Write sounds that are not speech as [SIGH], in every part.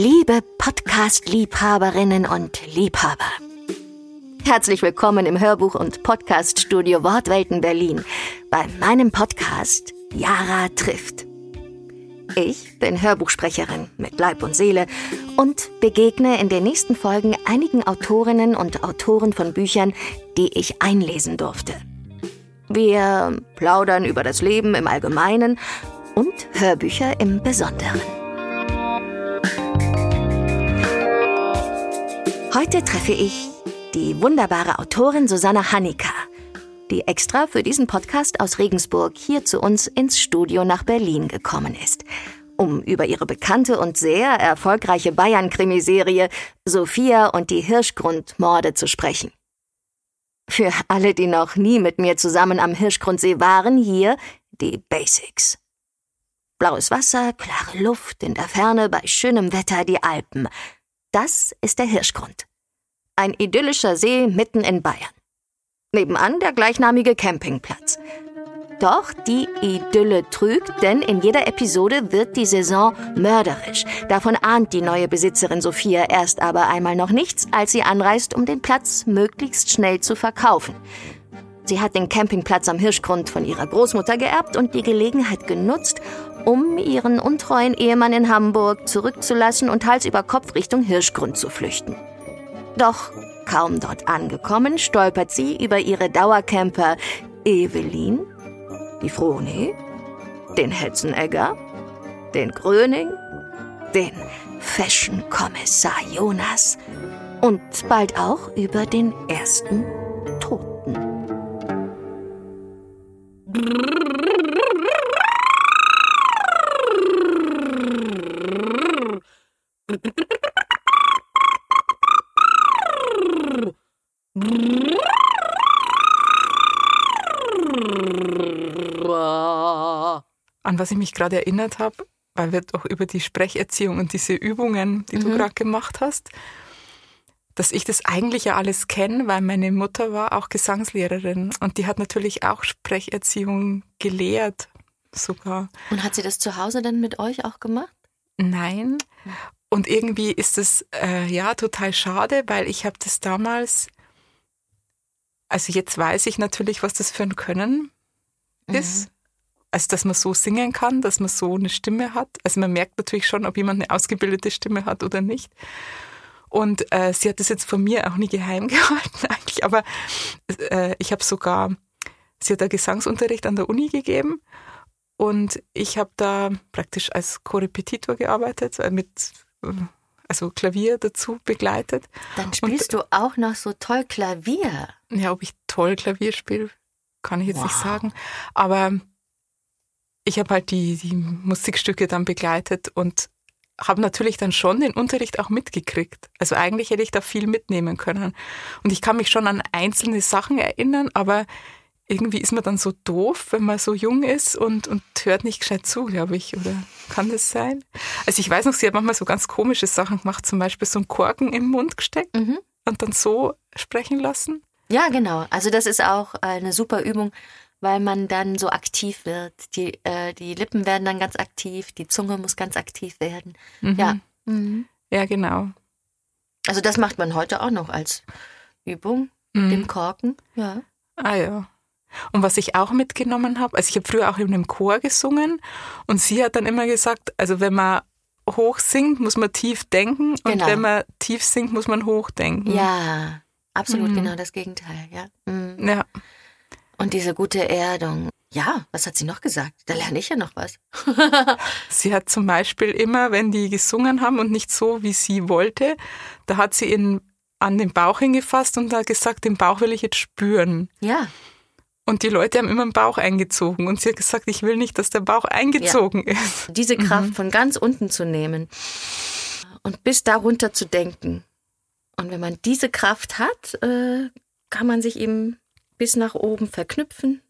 Liebe Podcast-Liebhaberinnen und Liebhaber. Herzlich willkommen im Hörbuch- und Podcaststudio Wortwelten Berlin bei meinem Podcast Yara trifft. Ich bin Hörbuchsprecherin mit Leib und Seele und begegne in den nächsten Folgen einigen Autorinnen und Autoren von Büchern, die ich einlesen durfte. Wir plaudern über das Leben im Allgemeinen und Hörbücher im Besonderen. Heute treffe ich die wunderbare Autorin Susanna Hanika, die extra für diesen Podcast aus Regensburg hier zu uns ins Studio nach Berlin gekommen ist, um über ihre bekannte und sehr erfolgreiche Bayern-Krimiserie Sophia und die Hirschgrundmorde zu sprechen. Für alle, die noch nie mit mir zusammen am Hirschgrundsee waren, hier die Basics. Blaues Wasser, klare Luft, in der Ferne bei schönem Wetter die Alpen. Das ist der Hirschgrund. Ein idyllischer See mitten in Bayern. Nebenan der gleichnamige Campingplatz. Doch die Idylle trügt, denn in jeder Episode wird die Saison mörderisch. Davon ahnt die neue Besitzerin Sophia erst aber einmal noch nichts, als sie anreist, um den Platz möglichst schnell zu verkaufen. Sie hat den Campingplatz am Hirschgrund von ihrer Großmutter geerbt und die Gelegenheit genutzt, um ihren untreuen Ehemann in Hamburg zurückzulassen und Hals über Kopf Richtung Hirschgrund zu flüchten. Doch kaum dort angekommen, stolpert sie über ihre Dauercamper Evelyn, die Froni, den Hetzenegger, den Gröning, den Fashion-Kommissar Jonas und bald auch über den ersten An was ich mich gerade erinnert habe, weil wir doch über die Sprecherziehung und diese Übungen, die du gerade gemacht hast, dass ich das eigentlich ja alles kenne, weil meine Mutter war auch Gesangslehrerin und die hat natürlich auch Sprecherziehung gelehrt sogar. Und hat sie das zu Hause dann mit euch auch gemacht? Nein. Und irgendwie ist es äh, ja total schade, weil ich habe das damals, also jetzt weiß ich natürlich, was das für ein Können ist. Also, dass man so singen kann, dass man so eine Stimme hat. Also man merkt natürlich schon, ob jemand eine ausgebildete Stimme hat oder nicht. Und äh, sie hat das jetzt von mir auch nie geheim [LAUGHS] gehalten eigentlich, aber äh, ich habe sogar, sie hat da Gesangsunterricht an der Uni gegeben und ich habe da praktisch als Korrepetitor gearbeitet, äh, mit also Klavier dazu begleitet. Dann spielst du auch noch so toll Klavier. Ja, ob ich toll Klavier spiele, kann ich jetzt nicht Wow. sagen. Aber ich habe halt die, die Musikstücke dann begleitet und habe natürlich dann schon den Unterricht auch mitgekriegt. Also eigentlich hätte ich da viel mitnehmen können. Und ich kann mich schon an einzelne Sachen erinnern, aber irgendwie ist man dann so doof, wenn man so jung ist und, und hört nicht gescheit zu, glaube ich. Oder kann das sein? Also ich weiß noch, sie hat manchmal so ganz komische Sachen gemacht, zum Beispiel so einen Korken im Mund gesteckt Mhm. und dann so sprechen lassen. Ja, genau. Also das ist auch eine super Übung, weil man dann so aktiv wird. Die, äh, die Lippen werden dann ganz aktiv, die Zunge muss ganz aktiv werden. Ja. Mhm. Ja, genau. Also das macht man heute auch noch als Übung, Mhm. dem Korken. Ja. Ah ja. Und was ich auch mitgenommen habe, also ich habe früher auch in einem Chor gesungen und sie hat dann immer gesagt, also wenn man hoch singt, muss man tief denken und Genau. wenn man tief singt, muss man hoch denken. Ja, absolut Mhm. genau das Gegenteil, ja. Mhm. Ja, Und diese gute Erdung. Ja, was hat sie noch gesagt? Da lerne ich ja noch was. [LAUGHS] sie hat zum Beispiel immer, wenn die gesungen haben und nicht so, wie sie wollte, da hat sie ihn an den Bauch hingefasst und hat gesagt, den Bauch will ich jetzt spüren. Ja, Und die Leute haben immer den Bauch eingezogen und sie hat gesagt, ich will nicht, dass der Bauch eingezogen ist. diese Kraft von ganz unten zu nehmen und bis darunter zu denken. Und wenn man diese Kraft hat, äh, kann man sich eben bis nach oben verknüpfen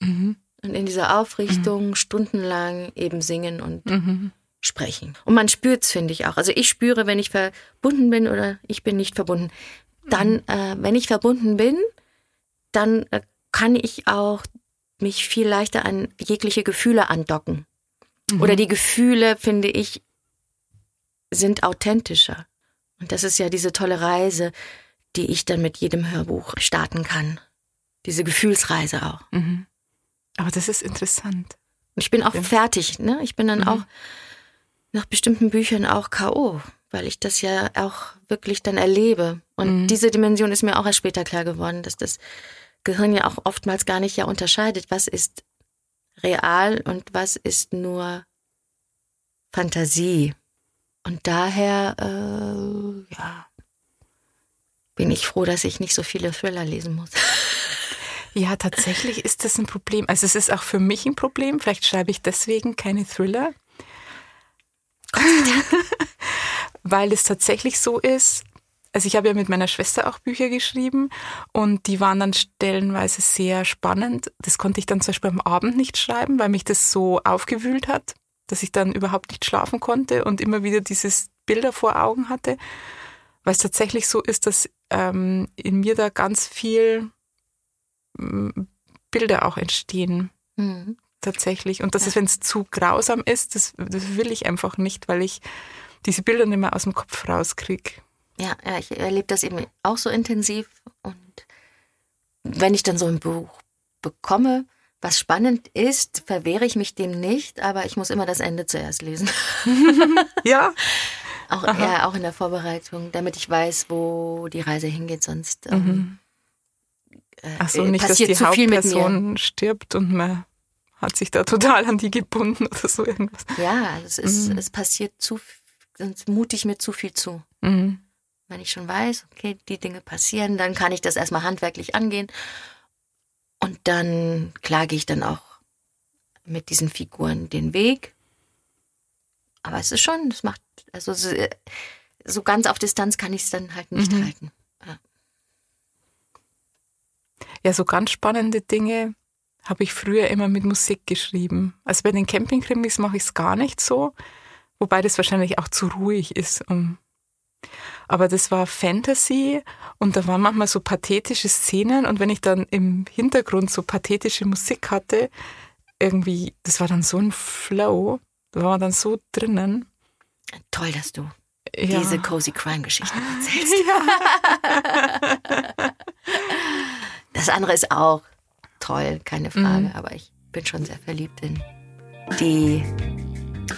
Mhm. und in dieser Aufrichtung stundenlang eben singen und Mhm. sprechen. Und man spürt's, finde ich auch. Also ich spüre, wenn ich verbunden bin oder ich bin nicht verbunden. Dann, äh, wenn ich verbunden bin, dann äh, kann ich auch mich viel leichter an jegliche Gefühle andocken. Oder die Gefühle, finde ich, sind authentischer. Und das ist ja diese tolle Reise, die ich dann mit jedem Hörbuch starten kann. Diese Gefühlsreise auch. Mhm. Aber das ist interessant. Und ich bin auch Ja. fertig, ne? Ich bin dann Mhm. auch nach bestimmten Büchern auch K.O., weil ich das ja auch wirklich dann erlebe. Und Mhm. diese Dimension ist mir auch erst später klar geworden, dass das Gehirn ja auch oftmals gar nicht ja unterscheidet, was ist real und was ist nur Fantasie. Und daher, äh, ja, bin ich froh, dass ich nicht so viele Thriller lesen muss. [LAUGHS] Ja, tatsächlich ist das ein Problem. Also es ist auch für mich ein Problem. Vielleicht schreibe ich deswegen keine Thriller. [LAUGHS] Weil es tatsächlich so ist. Also ich habe ja mit meiner Schwester auch Bücher geschrieben und die waren dann stellenweise sehr spannend. Das konnte ich dann zum Beispiel am Abend nicht schreiben, weil mich das so aufgewühlt hat, dass ich dann überhaupt nicht schlafen konnte und immer wieder dieses Bilder vor Augen hatte. Weil es tatsächlich so ist, dass ähm, in mir da ganz viel Bilder auch entstehen, Mhm. tatsächlich. Und das Ja. ist, wenn es zu grausam ist, das, das will ich einfach nicht, weil ich diese Bilder nicht mehr aus dem Kopf rauskriege. Ja, ja, ich erlebe das eben auch so intensiv. Und wenn ich dann so ein Buch bekomme, was spannend ist, verwehre ich mich dem nicht, aber ich muss immer das Ende zuerst lesen. [LAUGHS] Ja. Auch, ja, auch in der Vorbereitung, damit ich weiß, wo die Reise hingeht. Sonst ähm, äh, Ach so, äh, nicht, dass passiert die zu viel mit mir. Hauptperson stirbt und man hat sich da total an die gebunden oder so irgendwas. Ja, es, ist, Mhm. es passiert zu, sonst mute ich mir zu viel zu. Mhm. Wenn ich schon weiß, okay, die Dinge passieren, dann kann ich das erstmal handwerklich angehen. Und dann klage ich dann auch mit diesen Figuren den Weg. Aber es ist schon, es macht, also so, so ganz auf Distanz kann ich es dann halt nicht Mhm. halten. Ja, so ganz spannende Dinge habe ich früher immer mit Musik geschrieben. Also bei den Campingkrimis mache ich es gar nicht so, wobei das wahrscheinlich auch zu ruhig ist. Aber das war Fantasy und da waren manchmal so pathetische Szenen und wenn ich dann im Hintergrund so pathetische Musik hatte, irgendwie, das war dann so ein Flow, da war man dann so drinnen. Toll, dass du Ja. diese Cozy Crime Geschichten erzählst. [LAUGHS] [LAUGHS] Das andere ist auch toll, keine Frage, Mhm. aber ich bin schon sehr verliebt in die,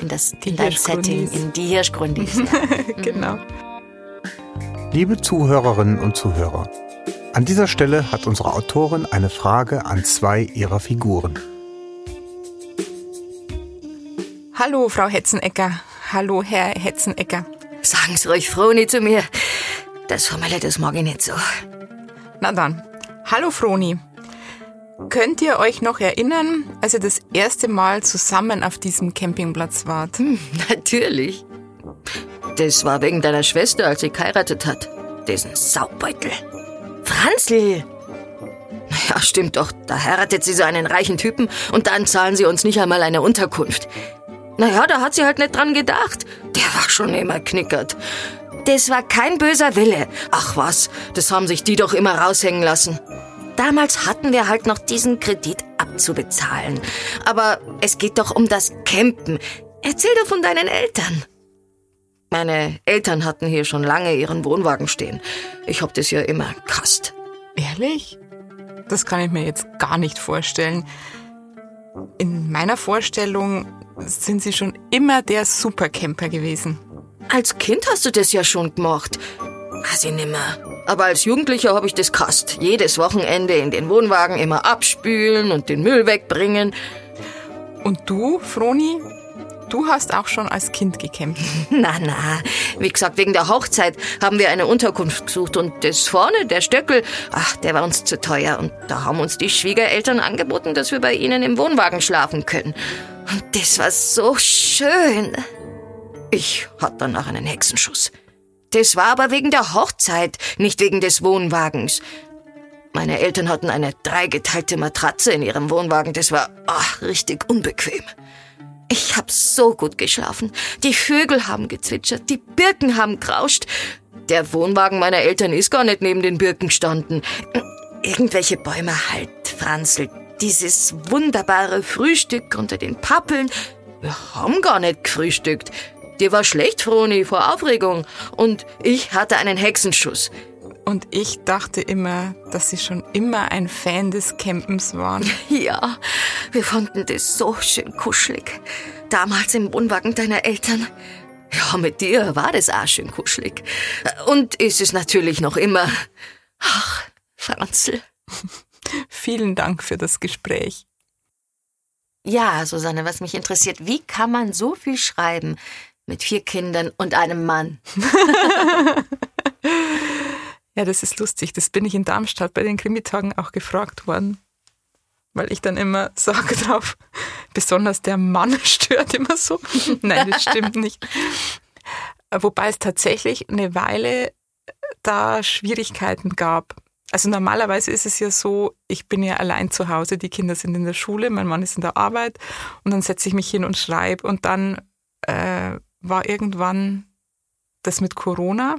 in das, Die in das Setting, in die Hirschgrundis. [LAUGHS] Ja. genau. Liebe Zuhörerinnen und Zuhörer, an dieser Stelle hat unsere Autorin eine Frage an zwei ihrer Figuren. Hallo, Frau Hetzenecker. Hallo, Herr Hetzenecker. Sagen's ruhig, Froni, zu mir. Das Formelle, das mag ich nicht so. Na dann. Hallo Froni. Könnt ihr euch noch erinnern, als ihr das erste Mal zusammen auf diesem Campingplatz wart? Natürlich. Das war wegen deiner Schwester, als sie geheiratet hat. Diesen Saubeutel. Franzl! Ja, stimmt doch. Da heiratet sie so einen reichen Typen und dann zahlen sie uns nicht einmal eine Unterkunft. Naja, da hat sie halt nicht dran gedacht. Der war schon immer knickert. Das war kein böser Wille. Ach was, das haben sich die doch immer raushängen lassen. Damals hatten wir halt noch diesen Kredit abzubezahlen. Aber es geht doch um das Campen. Erzähl doch von deinen Eltern. Meine Eltern hatten hier schon lange ihren Wohnwagen stehen. Ich hab das ja immer gehasst. Ehrlich? Das kann ich mir jetzt gar nicht vorstellen. In meiner Vorstellung sind sie schon immer der Supercamper gewesen. Als Kind hast du das ja schon gemacht. Weiß ich nimmer. Aber als Jugendlicher habe ich das gehasst. Jedes Wochenende in den Wohnwagen immer abspülen und den Müll wegbringen. Und du, Froni? Du hast auch schon als Kind gecampt. [LAUGHS] Na, na. Wie gesagt, wegen der Hochzeit haben wir eine Unterkunft gesucht und das vorne, der Stöckel, ach, der war uns zu teuer. Und da haben uns die Schwiegereltern angeboten, dass wir bei ihnen im Wohnwagen schlafen können. Und das war so schön. Ich hatte danach einen Hexenschuss. Das war aber wegen der Hochzeit, nicht wegen des Wohnwagens. Meine Eltern hatten eine dreigeteilte Matratze in ihrem Wohnwagen. Das war ach, richtig unbequem. Ich hab so gut geschlafen. Die Vögel haben gezwitschert, die Birken haben grauscht. Der Wohnwagen meiner Eltern ist gar nicht neben den Birken gestanden. Irgendwelche Bäume halt, Franzl. Dieses wunderbare Frühstück unter den Pappeln. Wir haben gar nicht gefrühstückt. Dir war schlecht, Froni, vor Aufregung. Und ich hatte einen Hexenschuss. Und ich dachte immer, dass Sie schon immer ein Fan des Campens waren. [LAUGHS] Ja, wir fanden das so schön kuschelig. Damals im Wohnwagen deiner Eltern. Ja, mit dir war das auch schön kuschelig. Und ist es natürlich noch immer. Ach, Franzl. [LAUGHS] Vielen Dank für das Gespräch. Ja, Susanne, was mich interessiert, wie kann man so viel schreiben mit vier Kindern und einem Mann? [LAUGHS] ja, das ist lustig. Das bin ich in Darmstadt bei den Krimitagen auch gefragt worden. Weil ich dann immer [LAUGHS] sage drauf, besonders der Mann [LAUGHS] stört immer so. Nein, das stimmt nicht. Wobei es tatsächlich eine Weile da Schwierigkeiten gab. Also normalerweise ist es ja so, ich bin ja allein zu Hause, die Kinder sind in der Schule, mein Mann ist in der Arbeit und dann setze ich mich hin und schreibe und dann äh, war irgendwann das mit Corona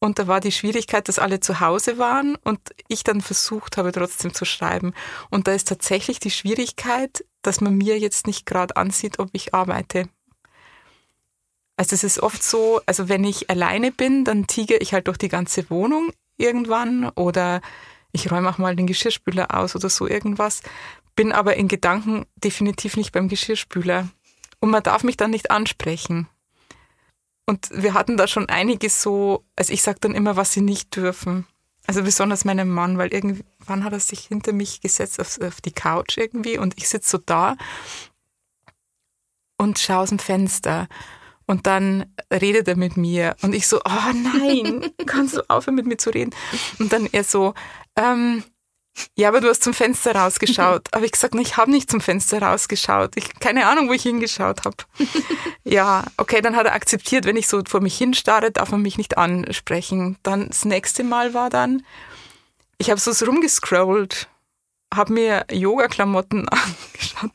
und da war die Schwierigkeit, dass alle zu Hause waren und ich dann versucht habe, trotzdem zu schreiben. Und da ist tatsächlich die Schwierigkeit, dass man mir jetzt nicht gerade ansieht, ob ich arbeite. Also es ist oft so, also wenn ich alleine bin, dann tigere ich halt durch die ganze Wohnung irgendwann oder ich räume auch mal den Geschirrspüler aus oder so irgendwas, bin aber in Gedanken definitiv nicht beim Geschirrspüler. Und man darf mich dann nicht ansprechen. Und wir hatten da schon einige so, also ich sage dann immer, was sie nicht dürfen. Also besonders meinem Mann, weil irgendwann hat er sich hinter mich gesetzt auf, auf die Couch irgendwie und ich sitze so da und schaue aus dem Fenster. Und dann redet er mit mir und ich so, oh nein, [LAUGHS] kannst du aufhören mit mir zu reden? Und dann er so, ähm, ja, aber du hast zum Fenster rausgeschaut. [LAUGHS] Aber ich gesagt, ich habe nicht zum Fenster rausgeschaut. Ich keine Ahnung, wo ich hingeschaut habe. [LAUGHS] ja, okay, dann hat er akzeptiert, wenn ich so vor mich hinstarre, darf man mich nicht ansprechen. Dann das nächste Mal war dann, ich habe so rumgescrollt habe mir Yoga-Klamotten [LAUGHS] angeschaut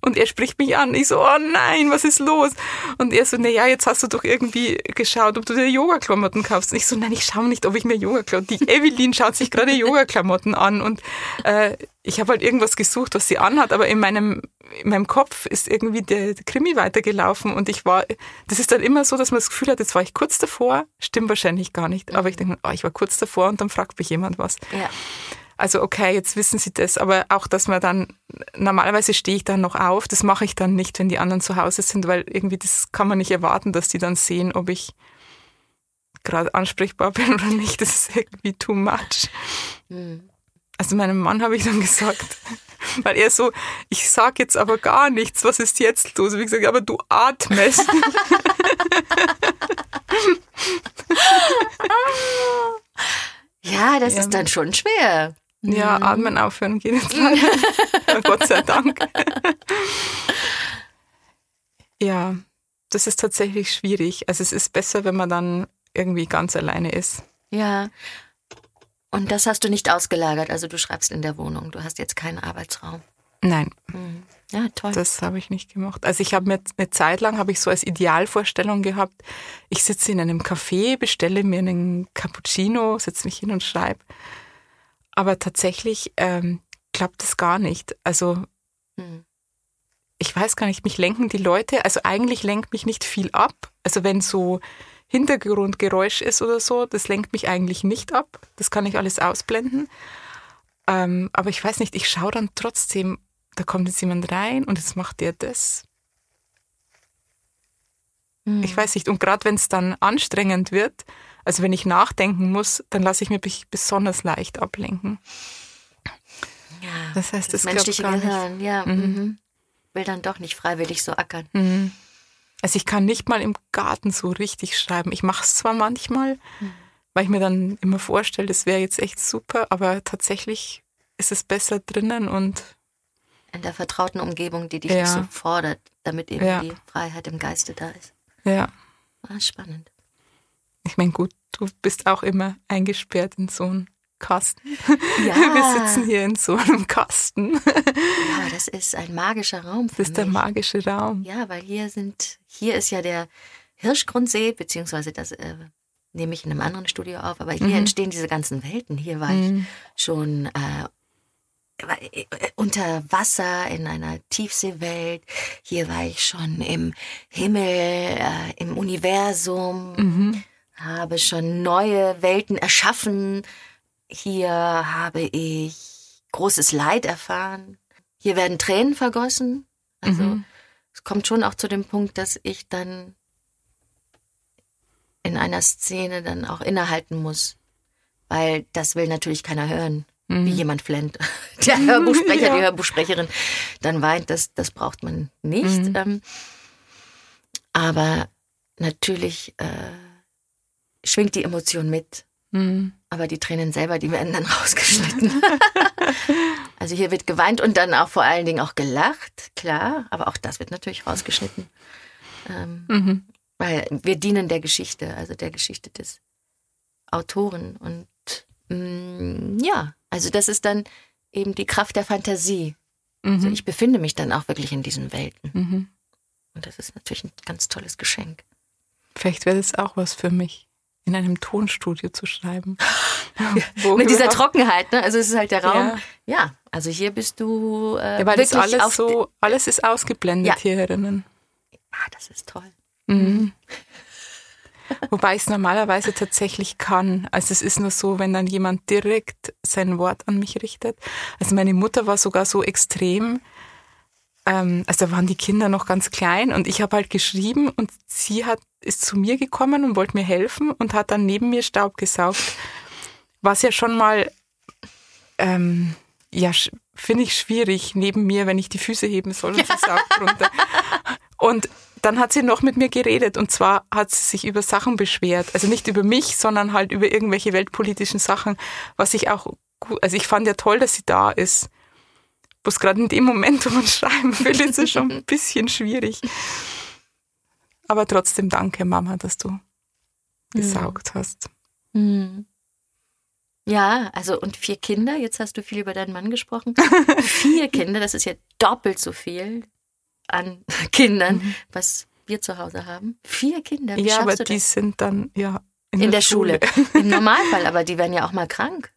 und er spricht mich an. Ich so, oh nein, was ist los? Und er so, na ja, jetzt hast du doch irgendwie geschaut, ob du dir Yoga-Klamotten kaufst. Und ich so, nein, ich schaue nicht, ob ich mir Yoga-Klamotten. Die Evelyn schaut sich gerade [LAUGHS] Yoga-Klamotten an und äh, ich habe halt irgendwas gesucht, was sie anhat, aber in meinem in meinem Kopf ist irgendwie der, der Krimi weitergelaufen und ich war, das ist dann immer so, dass man das Gefühl hat, jetzt war ich kurz davor, stimmt wahrscheinlich gar nicht, aber ich denke, oh, ich war kurz davor und dann fragt mich jemand was. Ja. Also okay, jetzt wissen sie das, aber auch, dass man dann, normalerweise stehe ich dann noch auf, das mache ich dann nicht, wenn die anderen zu Hause sind, weil irgendwie das kann man nicht erwarten, dass die dann sehen, ob ich gerade ansprechbar [LAUGHS] bin oder nicht. Das ist irgendwie too much. Mhm. Also meinem Mann habe ich dann gesagt, [LAUGHS] weil er so, ich sag jetzt aber gar nichts, was ist jetzt los? Wie gesagt, aber du atmest. [LAUGHS] ja, das ja. ist dann schon schwer. Ja, mhm. atmen aufhören geht jetzt leider. Gott sei Dank. ja, das ist tatsächlich schwierig. Also es ist besser, wenn man dann irgendwie ganz alleine ist. Ja. Und das hast du nicht ausgelagert. Also du schreibst in der Wohnung. Du hast jetzt keinen Arbeitsraum. Nein. Mhm. Ja, toll. Das habe ich nicht gemacht. Also ich habe mir eine Zeit lang habe ich so als Idealvorstellung gehabt, ich sitze in einem Café, bestelle mir einen Cappuccino, setze mich hin und schreibe. Aber tatsächlich ähm, klappt es gar nicht. Also hm. ich weiß gar nicht, mich lenken die Leute, also eigentlich lenkt mich nicht viel ab. Also wenn so Hintergrundgeräusch ist oder so, das lenkt mich eigentlich nicht ab. Das kann ich alles ausblenden. Ähm, aber ich weiß nicht, ich schaue dann trotzdem, da kommt jetzt jemand rein und jetzt macht der das. Hm. Ich weiß nicht. Und gerade wenn es dann anstrengend wird, also wenn ich nachdenken muss, dann lasse ich mich besonders leicht ablenken. Ja, das heißt, das, das menschliche Gehirn, nicht. ja, mhm. mhm. will dann doch nicht freiwillig so ackern. Mhm. Also ich kann nicht mal im Garten so richtig schreiben. Ich mache es zwar manchmal, mhm. weil ich mir dann immer vorstelle, das wäre jetzt echt super, aber tatsächlich ist es besser drinnen und in der vertrauten Umgebung, die dich ja. nicht so fordert, damit eben ja. die Freiheit im Geiste da ist. Ja. Ah, spannend. Ich meine, gut, du bist auch immer eingesperrt in so einem Kasten. Ja. [LAUGHS] Wir sitzen hier in so einem Kasten. Ja, das ist ein magischer Raum. Für das ist mich. der magische Raum. Ja, weil hier sind, hier ist ja der Hirschgrundsee, beziehungsweise das äh, nehme ich in einem anderen Studio auf, aber hier mhm. entstehen diese ganzen Welten. Hier war mhm. ich schon äh, äh, unter Wasser in einer Tiefseewelt. Hier war ich schon im Himmel, äh, im Universum, Mhm. Habe schon neue Welten erschaffen. Hier habe ich großes Leid erfahren. Hier werden Tränen vergossen. Also Mhm. es kommt schon auch zu dem Punkt, dass ich dann in einer Szene dann auch innehalten muss. Weil das will natürlich keiner hören, wie jemand flennt. [LAUGHS] Der Hörbuchsprecher, [LAUGHS] Ja. die Hörbuchsprecherin dann weint, das, das braucht man nicht. Mhm. Ähm, aber natürlich äh, schwingt die Emotion mit. Mhm. Aber die Tränen selber, die werden dann [LAUGHS] rausgeschnitten. [LAUGHS] also hier wird geweint und dann auch vor allen Dingen auch gelacht, klar. Aber auch das wird natürlich rausgeschnitten. Ähm, Mhm. weil wir dienen der Geschichte, also der Geschichte des Autoren. Und mm, ja, also das ist dann eben die Kraft der Fantasie. Also Mhm. ich befinde mich dann auch wirklich in diesen Welten. Mhm. Und das ist natürlich ein ganz tolles Geschenk. Vielleicht wäre das auch was für mich, in einem Tonstudio zu schreiben. Wo Mit dieser Trockenheit, ne? Also es ist halt der Raum. Ja. Ja, also hier bist du äh, Ja, weil das alles so, alles ist ausgeblendet Ja. hier drinnen. Ah, das ist toll. Mhm. Wobei ich es normalerweise tatsächlich kann. Also es ist nur so, wenn dann jemand direkt sein Wort an mich richtet. Also meine Mutter war sogar so extrem. Ähm, also da waren die Kinder noch ganz klein und ich habe halt geschrieben und sie hat ist zu mir gekommen und wollte mir helfen und hat dann neben mir Staub gesaugt. Was ja schon mal ähm, ja finde ich schwierig neben mir, wenn ich die Füße heben soll und sie [LAUGHS] saugt runter. Und dann hat sie noch mit mir geredet und zwar hat sie sich über Sachen beschwert. Also nicht über mich, sondern halt über irgendwelche weltpolitischen Sachen, was ich auch gut, also ich fand ja toll, dass sie da ist. Bloß gerade in dem Moment, wo man [LAUGHS] schreiben will, ist es schon ein [LAUGHS] bisschen schwierig. Aber trotzdem danke, Mama, dass du gesaugt hast. Hm. Ja, also und vier Kinder, jetzt hast du viel über deinen Mann gesprochen. [LAUGHS] vier Kinder, das ist ja doppelt so viel an [LAUGHS] Kindern, was wir zu Hause haben. Vier Kinder, wie ja, aber die das? sind dann ja in, In der Schule. [LAUGHS] Im Normalfall, aber die werden ja auch mal krank.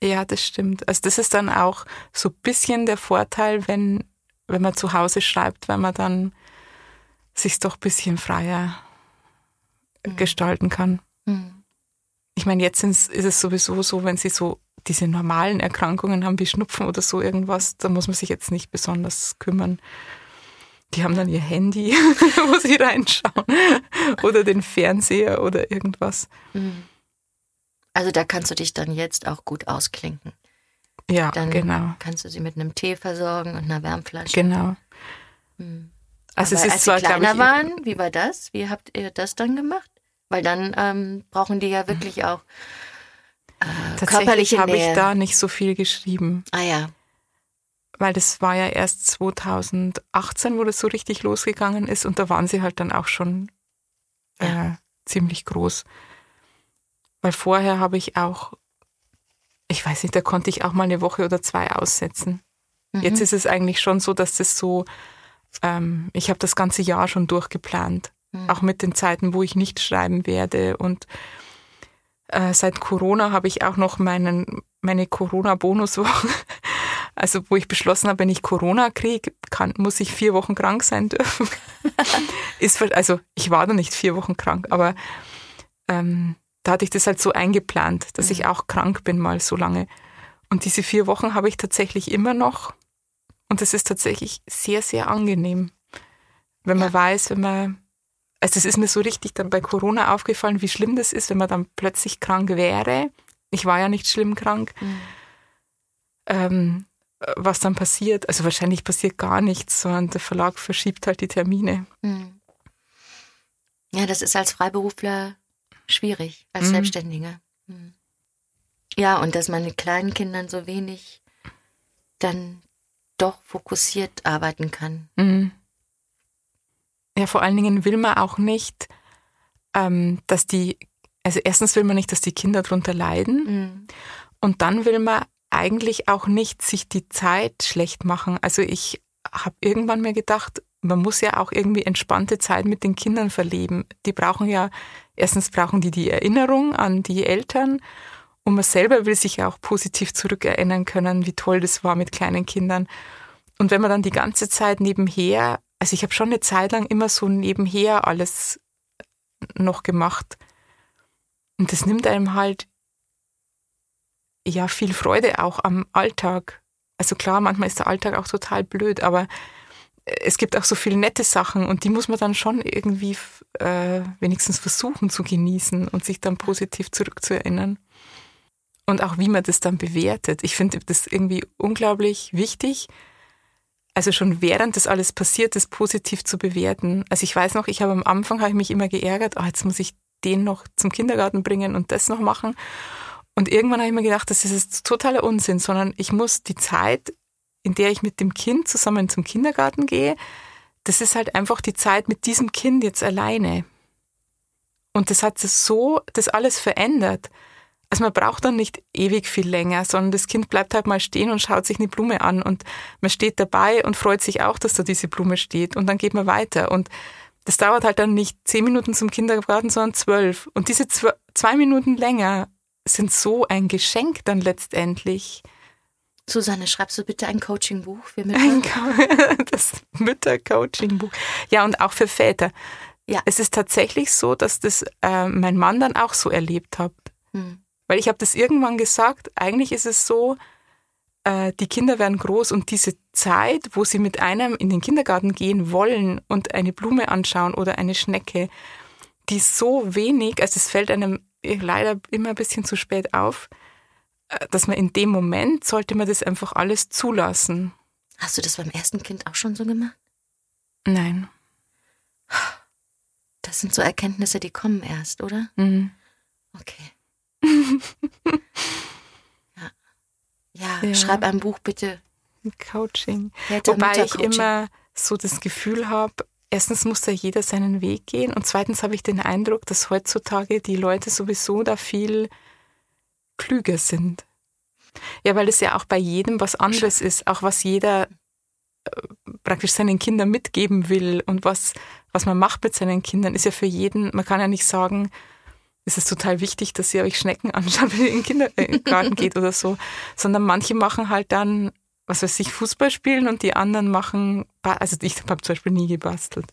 Ja, das stimmt. Also das ist dann auch so ein bisschen der Vorteil, wenn, wenn man zu Hause schreibt, weil man dann sich doch ein bisschen freier gestalten kann. Hm. Ich meine, jetzt ist es sowieso so, wenn sie so diese normalen Erkrankungen haben, wie Schnupfen oder so irgendwas, da muss man sich jetzt nicht besonders kümmern. Die haben dann ihr Handy, [LAUGHS] wo sie reinschauen, oder den Fernseher oder irgendwas. Hm. Also da kannst du dich dann jetzt auch gut ausklinken. Ja, Dann genau, kannst du sie mit einem Tee versorgen und einer Wärmflasche. genau. Hm. Also Aber es ist als zwar, sie kleiner ich, waren, wie war das? Wie habt ihr das dann gemacht? Weil dann ähm, brauchen die ja wirklich auch äh, Tatsächlich körperliche habe ich da nicht so viel geschrieben, ah ja, weil das war ja erst 2018, wo das so richtig losgegangen ist und da waren sie halt dann auch schon äh, ziemlich groß. Weil vorher habe ich auch, ich weiß nicht, da konnte ich auch mal eine Woche oder zwei aussetzen. Mhm. Jetzt ist es eigentlich schon so, dass das so, ähm, ich habe das ganze Jahr schon durchgeplant. Mhm. Auch mit den Zeiten, wo ich nicht schreiben werde. Und äh, seit Corona habe ich auch noch meinen, meine Corona-Bonuswoche. [LAUGHS] Also wo ich beschlossen habe, wenn ich Corona kriege, kann, muss ich vier Wochen krank sein dürfen. [LAUGHS] Ist, also ich war da nicht vier Wochen krank, aber ähm, da hatte ich das halt so eingeplant, dass ich auch krank bin mal so lange. Und diese vier Wochen habe ich tatsächlich immer noch. Und das ist tatsächlich sehr, sehr angenehm. Wenn man Ja. weiß, wenn man, also es ist mir so richtig dann bei Corona aufgefallen, wie schlimm das ist, wenn man dann plötzlich krank wäre. Ich war ja nicht schlimm krank. Mhm. Ähm, was dann passiert. Also wahrscheinlich passiert gar nichts, sondern der Verlag verschiebt halt die Termine. Hm. Ja, das ist als Freiberufler schwierig, als Mhm. Selbstständiger. Hm. Ja, und dass man mit kleinen Kindern so wenig dann doch fokussiert arbeiten kann. Mhm. Ja, vor allen Dingen will man auch nicht, ähm, dass die, also erstens will man nicht, dass die Kinder darunter leiden Hm. und dann will man eigentlich auch nicht sich die Zeit schlecht machen. Also ich habe irgendwann mir gedacht, man muss ja auch irgendwie entspannte Zeit mit den Kindern verleben. Die brauchen ja, erstens brauchen die die Erinnerung an die Eltern Und man selber will sich ja auch positiv zurückerinnern können, wie toll das war mit kleinen Kindern. Und wenn man dann die ganze Zeit nebenher, also ich habe schon eine Zeit lang immer so nebenher alles noch gemacht. Und das nimmt einem halt ja viel Freude auch am Alltag. Also klar, manchmal ist der Alltag auch total blöd, aber es gibt auch so viele nette Sachen und die muss man dann schon irgendwie äh, wenigstens versuchen zu genießen und sich dann positiv zurückzuerinnern. Und auch wie man das dann bewertet. Ich finde das irgendwie unglaublich wichtig, also schon während das alles passiert, das positiv zu bewerten. Also ich weiß noch, ich habe am Anfang habe ich mich immer geärgert, oh, jetzt muss ich den noch zum Kindergarten bringen und das noch machen. Und irgendwann habe ich mir gedacht, das ist totaler Unsinn, sondern ich muss die Zeit, in der ich mit dem Kind zusammen zum Kindergarten gehe, das ist halt einfach die Zeit mit diesem Kind jetzt alleine. Und das hat so, das alles verändert. Also man braucht dann nicht ewig viel länger, sondern das Kind bleibt halt mal stehen und schaut sich eine Blume an und man steht dabei und freut sich auch, dass da diese Blume steht und dann geht man weiter und das dauert halt dann nicht zehn Minuten zum Kindergarten, sondern zwölf. Und diese zwei Minuten länger sind so ein Geschenk dann letztendlich. Susanne, schreibst du bitte ein Coachingbuch für Mütter? [LAUGHS] das Mütter-Coaching-Buch. Ja, und auch für Väter. Ja. Es ist tatsächlich so, dass das äh, mein Mann dann auch so erlebt hat. Hm. Weil ich habe das irgendwann gesagt, eigentlich ist es so, äh, die Kinder werden groß und diese Zeit, wo sie mit einem in den Kindergarten gehen wollen und eine Blume anschauen oder eine Schnecke, die ist so wenig, also es fällt einem leider immer ein bisschen zu spät auf, äh, dass man in dem Moment sollte man das einfach alles zulassen. Hast du das beim ersten Kind auch schon so gemacht? Nein. Das sind so Erkenntnisse, die kommen erst, oder? Mhm. Okay. Ja. ja. Schreib ein Buch bitte. Coaching. Wobei ich immer so das Gefühl habe, erstens muss da jeder seinen Weg gehen und zweitens habe ich den Eindruck, dass heutzutage die Leute sowieso da viel klüger sind. Ja, weil es ja auch bei jedem was anderes ist, auch was jeder äh, praktisch seinen Kindern mitgeben will und was, was man macht mit seinen Kindern, ist ja für jeden, man kann ja nicht sagen, es ist total wichtig, dass ihr euch Schnecken anschaut, [LAUGHS] wenn ihr in den Kindergarten geht oder so, sondern manche machen halt dann was weiß ich, Fußball spielen und die anderen machen, also ich habe zum Beispiel nie gebastelt.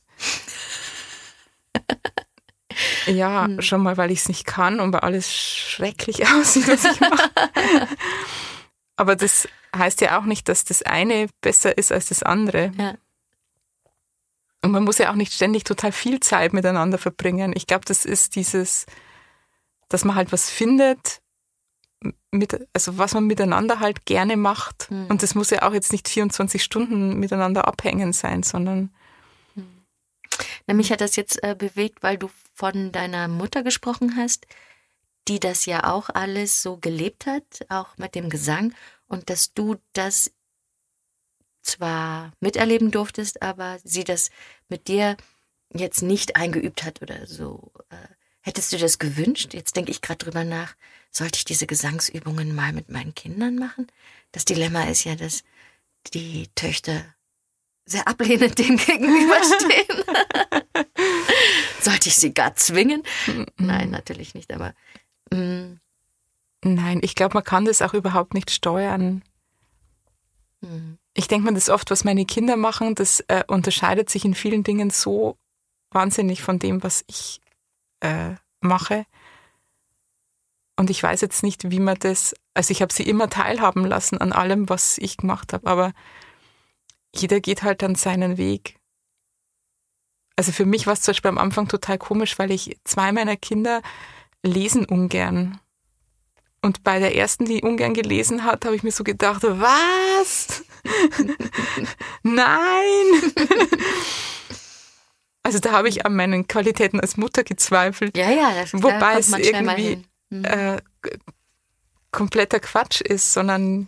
[LAUGHS] ja, hm. schon mal, weil ich es nicht kann und weil alles schrecklich [LAUGHS] aussieht, was ich mache. Aber das heißt ja auch nicht, dass das eine besser ist als das andere. Ja. Und man muss ja auch nicht ständig total viel Zeit miteinander verbringen. Ich glaube, das ist dieses, dass man halt was findet, mit, also was man miteinander halt gerne macht. Mhm. Und das muss ja auch jetzt nicht 24 Stunden miteinander abhängen sein, sondern. Mhm. Na, mich hat das jetzt äh, bewegt, weil du von deiner Mutter gesprochen hast, die das ja auch alles so gelebt hat, auch mit dem Gesang, und dass du das zwar miterleben durftest, aber sie das mit dir jetzt nicht eingeübt hat oder so. Äh, hättest du das gewünscht? Jetzt denke ich gerade drüber nach sollte ich diese Gesangsübungen mal mit meinen Kindern machen? Das Dilemma ist ja, dass die Töchter sehr ablehnend [LAUGHS] dem gegenüberstehen. [LAUGHS] sollte ich sie gar zwingen? Nein, natürlich nicht, aber. Mm. Nein, ich glaube, man kann das auch überhaupt nicht steuern. Mhm. Ich denke mir das oft, was meine Kinder machen, das äh, unterscheidet sich in vielen Dingen so wahnsinnig von dem, was ich äh, mache. Und ich weiß jetzt nicht, wie man das, also ich habe sie immer teilhaben lassen an allem, was ich gemacht habe, aber jeder geht halt dann seinen Weg. Also für mich war es zum Beispiel am Anfang total komisch, weil ich zwei meiner Kinder lesen ungern. Und bei der ersten, die ungern gelesen hat, habe ich mir so gedacht, was? [LAUGHS] Nein! [LAUGHS] also da habe ich an meinen Qualitäten als Mutter gezweifelt. Ja, ja, das Wobei es irgendwie mhm. äh, kompletter Quatsch ist, sondern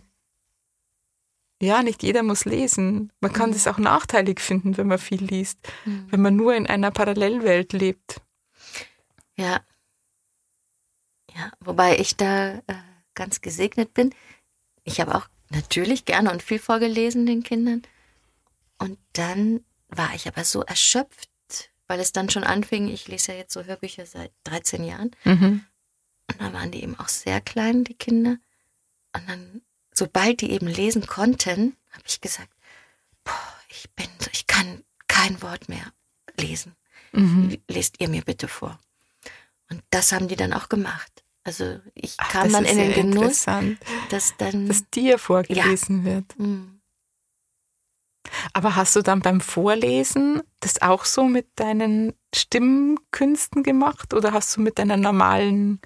ja, nicht jeder muss lesen. Man kann mhm. das auch nachteilig finden, wenn man viel liest, mhm. wenn man nur in einer Parallelwelt lebt. Ja. Ja, wobei ich da äh, ganz gesegnet bin. Ich habe auch natürlich gerne und viel vorgelesen den Kindern. Und dann war ich aber so erschöpft, weil es dann schon anfing. Ich lese ja jetzt so Hörbücher seit 13 Jahren. Mhm. Und dann waren die eben auch sehr klein, die Kinder. Und dann, sobald die eben lesen konnten, habe ich gesagt, boah, ich bin, so, ich kann kein Wort mehr lesen. Mhm. Lest ihr mir bitte vor. Und das haben die dann auch gemacht. Also ich Ach, kam dann in den ja Genuss, dass dann. dass dir vorgelesen wird. Hm. Aber hast du dann beim Vorlesen das auch so mit deinen Stimmkünsten gemacht oder hast du mit deiner normalen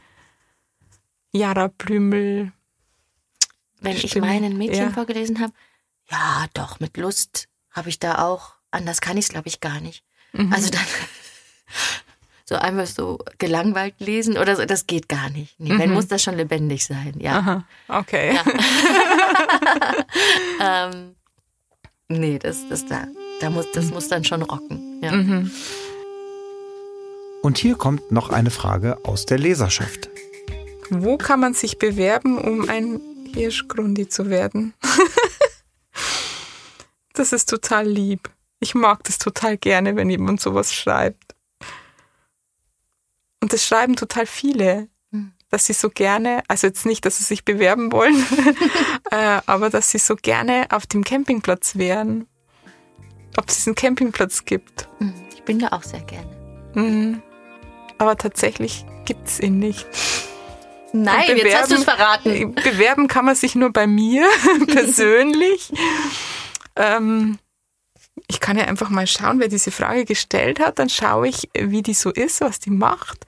Jara Blümel? wenn ich Stimme, meinen Mädchen ja. vorgelesen habe, ja, doch, mit Lust habe ich da auch. Anders kann ich es, glaube ich, gar nicht. Mhm. Also dann [LAUGHS] so einfach so gelangweilt lesen oder so, das geht gar nicht. Nee, Wenn Mhm. muss das schon lebendig sein, ja. Aha, okay. Ja. [LAUGHS] [LAUGHS] ähm, nee, das, das, da, da muss, das muss dann schon rocken. Ja. Mhm. Und hier kommt noch eine Frage aus der Leserschaft. Wo kann man sich bewerben, um ein Hirschgrundi zu werden? [LAUGHS] das ist total lieb. Ich mag das total gerne, wenn jemand sowas schreibt. Und das schreiben total viele. Dass sie so gerne, also jetzt nicht, dass sie sich bewerben wollen, [LAUGHS] äh, aber dass sie so gerne auf dem Campingplatz wären. Ob es einen Campingplatz gibt. Mhm, Ich bin da auch sehr gerne. Mhm. Aber tatsächlich gibt es ihn nicht. Nein, Und jetzt hast du es verraten. Bewerben kann man sich nur bei mir [LAUGHS] persönlich. ähm, ich kann ja einfach mal schauen, wer diese Frage gestellt hat. Dann schaue ich, wie die so ist, was die macht.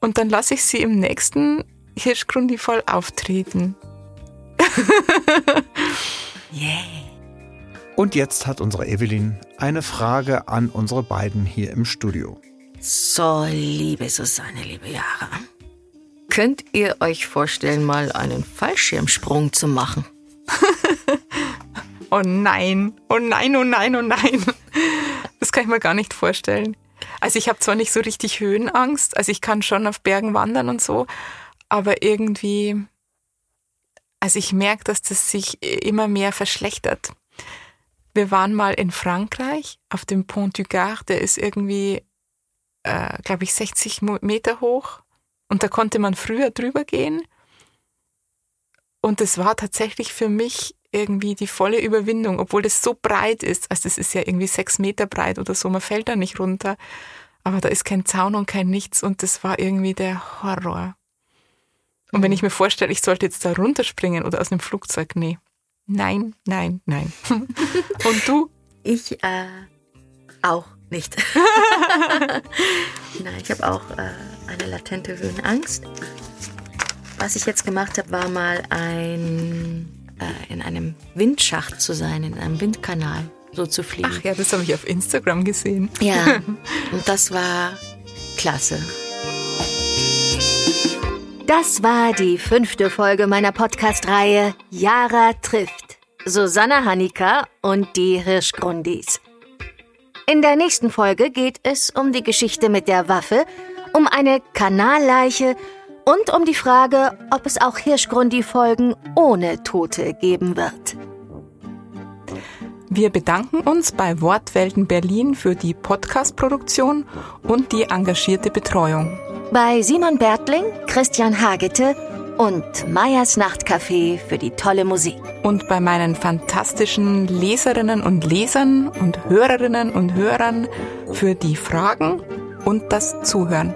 Und dann lasse ich sie im nächsten Hirschgrundi voll auftreten. [LAUGHS] Yeah. Und jetzt hat unsere Evelyn eine Frage an unsere beiden hier im Studio. So, liebe Susanne, liebe Jara. Könnt ihr euch vorstellen, mal einen Fallschirmsprung zu machen? [LAUGHS] Oh nein, oh nein, oh nein, oh nein. Das kann ich mir gar nicht vorstellen. Also ich habe zwar nicht so richtig Höhenangst, also ich kann schon auf Bergen wandern und so, aber irgendwie, also ich merke, dass das sich immer mehr verschlechtert. Wir waren mal in Frankreich auf dem Pont du Gard, der ist irgendwie, äh, glaube ich, 60 Mo- Meter hoch und da konnte man früher drüber gehen. Und es war tatsächlich für mich irgendwie die volle Überwindung, obwohl das so breit ist. Also das ist ja irgendwie sechs Meter breit oder so, man fällt da nicht runter. Aber da ist kein Zaun und kein Nichts und das war irgendwie der Horror. Und wenn ich mir vorstelle, ich sollte jetzt da runterspringen oder aus einem Flugzeug, nee. Nein, nein, nein. [LAUGHS] und du? Ich äh, auch nicht. [LAUGHS] Nein, ich habe auch äh, eine latente Höhenangst. Was ich jetzt gemacht habe, war mal ein äh, in einem Windschacht zu sein, in einem Windkanal so zu fliegen. Ach ja, das habe ich auf Instagram gesehen. Ja, [LAUGHS] und das war klasse. Das war die fünfte Folge meiner Podcast-Reihe Jara trifft. Susanna Hanika und die Hirschgrundis. In der nächsten Folge geht es um die Geschichte mit der Waffe, um eine Kanalleiche und um die Frage, ob es auch Hirschgrundi-Folgen ohne Tote geben wird. Wir bedanken uns bei Wortwelten Berlin für die Podcast-Produktion und die engagierte Betreuung. Bei Simon Bertling, Christian Hagete und Meyers Nachtcafé für die tolle Musik. Und bei meinen fantastischen Leserinnen und Lesern und Hörerinnen und Hörern für die Fragen und das Zuhören.